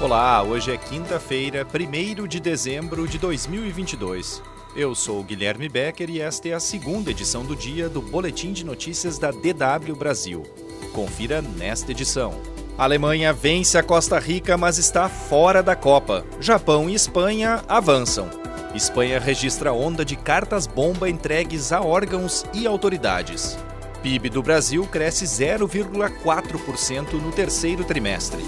Olá, hoje é quinta-feira, 1 de dezembro de 2022. Eu sou Guilherme Becker e esta é a segunda edição do dia do Boletim de Notícias da DW Brasil. Confira nesta edição. A Alemanha vence a Costa Rica, mas está fora da Copa. Japão e Espanha avançam. Espanha registra onda de cartas-bomba entregues a órgãos e autoridades. PIB do Brasil cresce 0,4% no terceiro trimestre.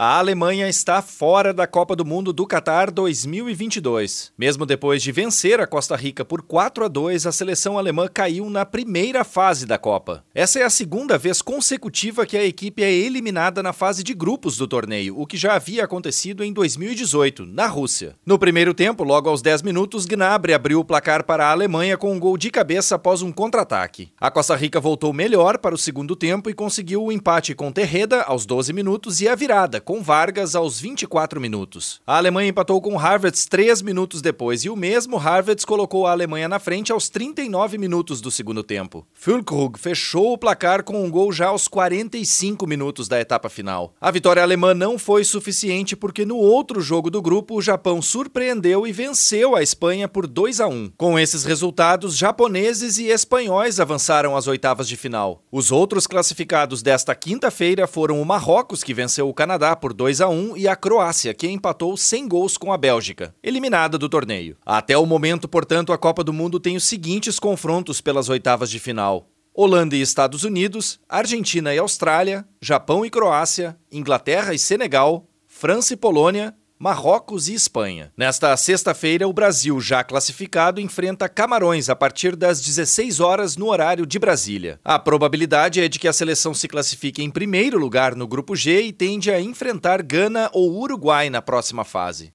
A Alemanha está fora da Copa do Mundo do Catar 2022. Mesmo depois de vencer a Costa Rica por 4 a 2, a seleção alemã caiu na primeira fase da Copa. Essa é a segunda vez consecutiva que a equipe é eliminada na fase de grupos do torneio, o que já havia acontecido em 2018, na Rússia. No primeiro tempo, logo aos 10 minutos, Gnabry abriu o placar para a Alemanha com um gol de cabeça após um contra-ataque. A Costa Rica voltou melhor para o segundo tempo e conseguiu o empate com Terreda aos 12 minutos e a virada com Vargas aos 24 minutos. A Alemanha empatou com Harvards três minutos depois e o mesmo Harvards colocou a Alemanha na frente aos 39 minutos do segundo tempo. Füllkrug fechou o placar com um gol já aos 45 minutos da etapa final. A vitória alemã não foi suficiente porque no outro jogo do grupo o Japão surpreendeu e venceu a Espanha por 2 a 1. Com esses resultados, japoneses e espanhóis avançaram às oitavas de final. Os outros classificados desta quinta-feira foram o Marrocos, que venceu o Canadá por 2 a 1 e a Croácia, que empatou sem gols com a Bélgica, eliminada do torneio. Até o momento, portanto, a Copa do Mundo tem os seguintes confrontos pelas oitavas de final: Holanda e Estados Unidos, Argentina e Austrália, Japão e Croácia, Inglaterra e Senegal, França e Polônia, Marrocos e Espanha. Nesta sexta-feira, o Brasil, já classificado, enfrenta Camarões a partir das 16 horas no horário de Brasília. A probabilidade é de que a seleção se classifique em primeiro lugar no grupo G e tende a enfrentar Gana ou Uruguai na próxima fase.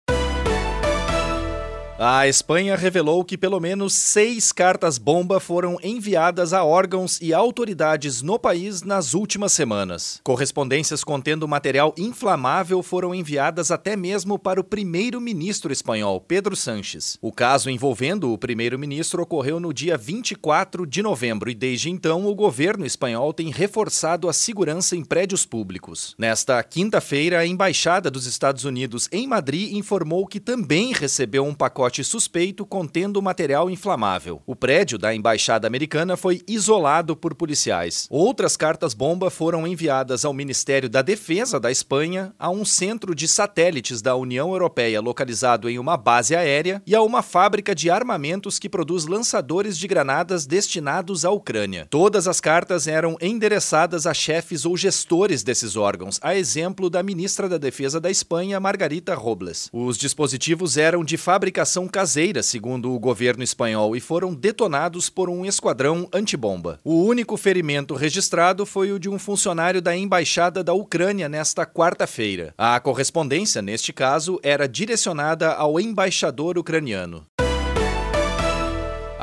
A Espanha revelou que pelo menos seis cartas-bomba foram enviadas a órgãos e autoridades no país nas últimas semanas. Correspondências contendo material inflamável foram enviadas até mesmo para o primeiro-ministro espanhol, Pedro Sanches. O caso envolvendo o primeiro-ministro ocorreu no dia 24 de novembro e desde então o governo espanhol tem reforçado a segurança em prédios públicos. Nesta quinta-feira, a embaixada dos Estados Unidos em Madrid informou que também recebeu um pacote pacote suspeito contendo material inflamável. O prédio da embaixada americana foi isolado por policiais. Outras cartas-bomba foram enviadas ao Ministério da Defesa da Espanha, a um centro de satélites da União Europeia localizado em uma base aérea e a uma fábrica de armamentos que produz lançadores de granadas destinados à Ucrânia. Todas as cartas eram endereçadas a chefes ou gestores desses órgãos, a exemplo da ministra da Defesa da Espanha, Margarita Robles. Os dispositivos eram de fabricação caseira, segundo o governo espanhol, e foram detonados por um esquadrão antibomba. O único ferimento registrado foi o de um funcionário da embaixada da Ucrânia nesta quarta-feira. A correspondência, neste caso, era direcionada ao embaixador ucraniano.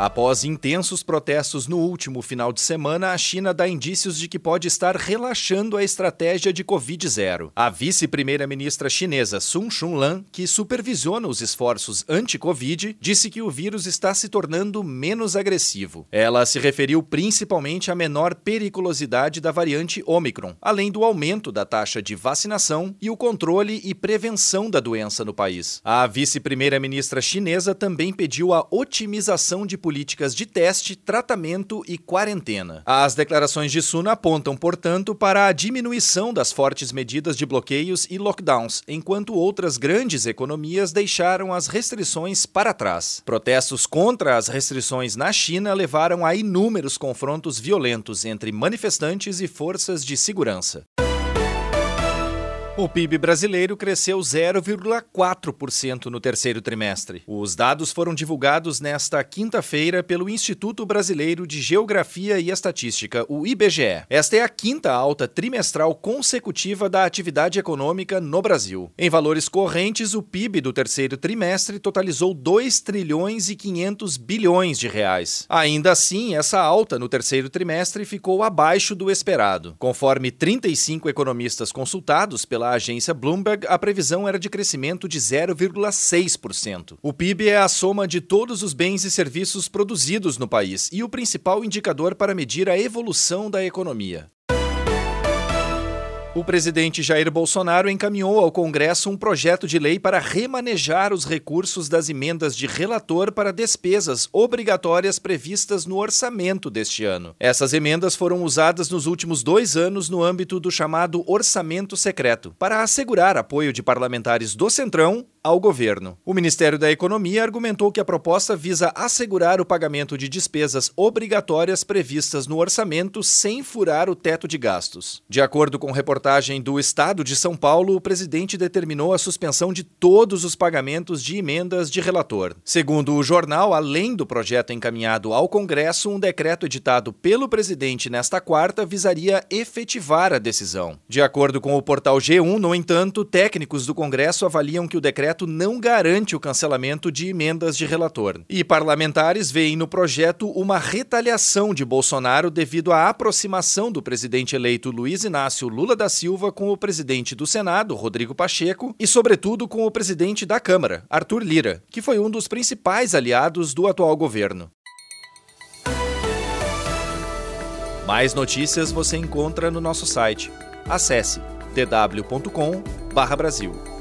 Após intensos protestos no último final de semana, a China dá indícios de que pode estar relaxando a estratégia de Covid-0. A vice-primeira-ministra chinesa Sun Chunlan, que supervisiona os esforços anti-Covid, disse que o vírus está se tornando menos agressivo. Ela se referiu principalmente à menor periculosidade da variante Omicron, além do aumento da taxa de vacinação e o controle e prevenção da doença no país. A vice-primeira-ministra chinesa também pediu a otimização de políticas de teste, tratamento e quarentena. As declarações de Sun apontam, portanto, para a diminuição das fortes medidas de bloqueios e lockdowns, enquanto outras grandes economias deixaram as restrições para trás. Protestos contra as restrições na China levaram a inúmeros confrontos violentos entre manifestantes e forças de segurança. O PIB brasileiro cresceu 0,4% no terceiro trimestre. Os dados foram divulgados nesta quinta-feira pelo Instituto Brasileiro de Geografia e Estatística, o IBGE. Esta é a quinta alta trimestral consecutiva da atividade econômica no Brasil. Em valores correntes, o PIB do terceiro trimestre totalizou 2 trilhões e 500 bilhões de reais. Ainda assim, essa alta no terceiro trimestre ficou abaixo do esperado. Conforme 35 economistas consultados pela agência Bloomberg, a previsão era de crescimento de 0,6%. O PIB é a soma de todos os bens e serviços produzidos no país e o principal indicador para medir a evolução da economia. O presidente Jair Bolsonaro encaminhou ao Congresso um projeto de lei para remanejar os recursos das emendas de relator para despesas obrigatórias previstas no orçamento deste ano. Essas emendas foram usadas nos últimos dois anos no âmbito do chamado orçamento secreto, para assegurar apoio de parlamentares do Centrão ao governo. O Ministério da Economia argumentou que a proposta visa assegurar o pagamento de despesas obrigatórias previstas no orçamento sem furar o teto de gastos. De acordo com reportagem do Estado de São Paulo, o presidente determinou a suspensão de todos os pagamentos de emendas de relator. Segundo o jornal, além do projeto encaminhado ao Congresso, um decreto editado pelo presidente nesta quarta visaria efetivar a decisão. De acordo com o portal G1, no entanto, técnicos do Congresso avaliam que o decreto projeto não garante o cancelamento de emendas de relator. E parlamentares veem no projeto uma retaliação de Bolsonaro devido à aproximação do presidente eleito Luiz Inácio Lula da Silva com o presidente do Senado, Rodrigo Pacheco, e, sobretudo, com o presidente da Câmara, Arthur Lira, que foi um dos principais aliados do atual governo. Mais notícias você encontra no nosso site. Acesse dw.com/brasil.